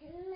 Good.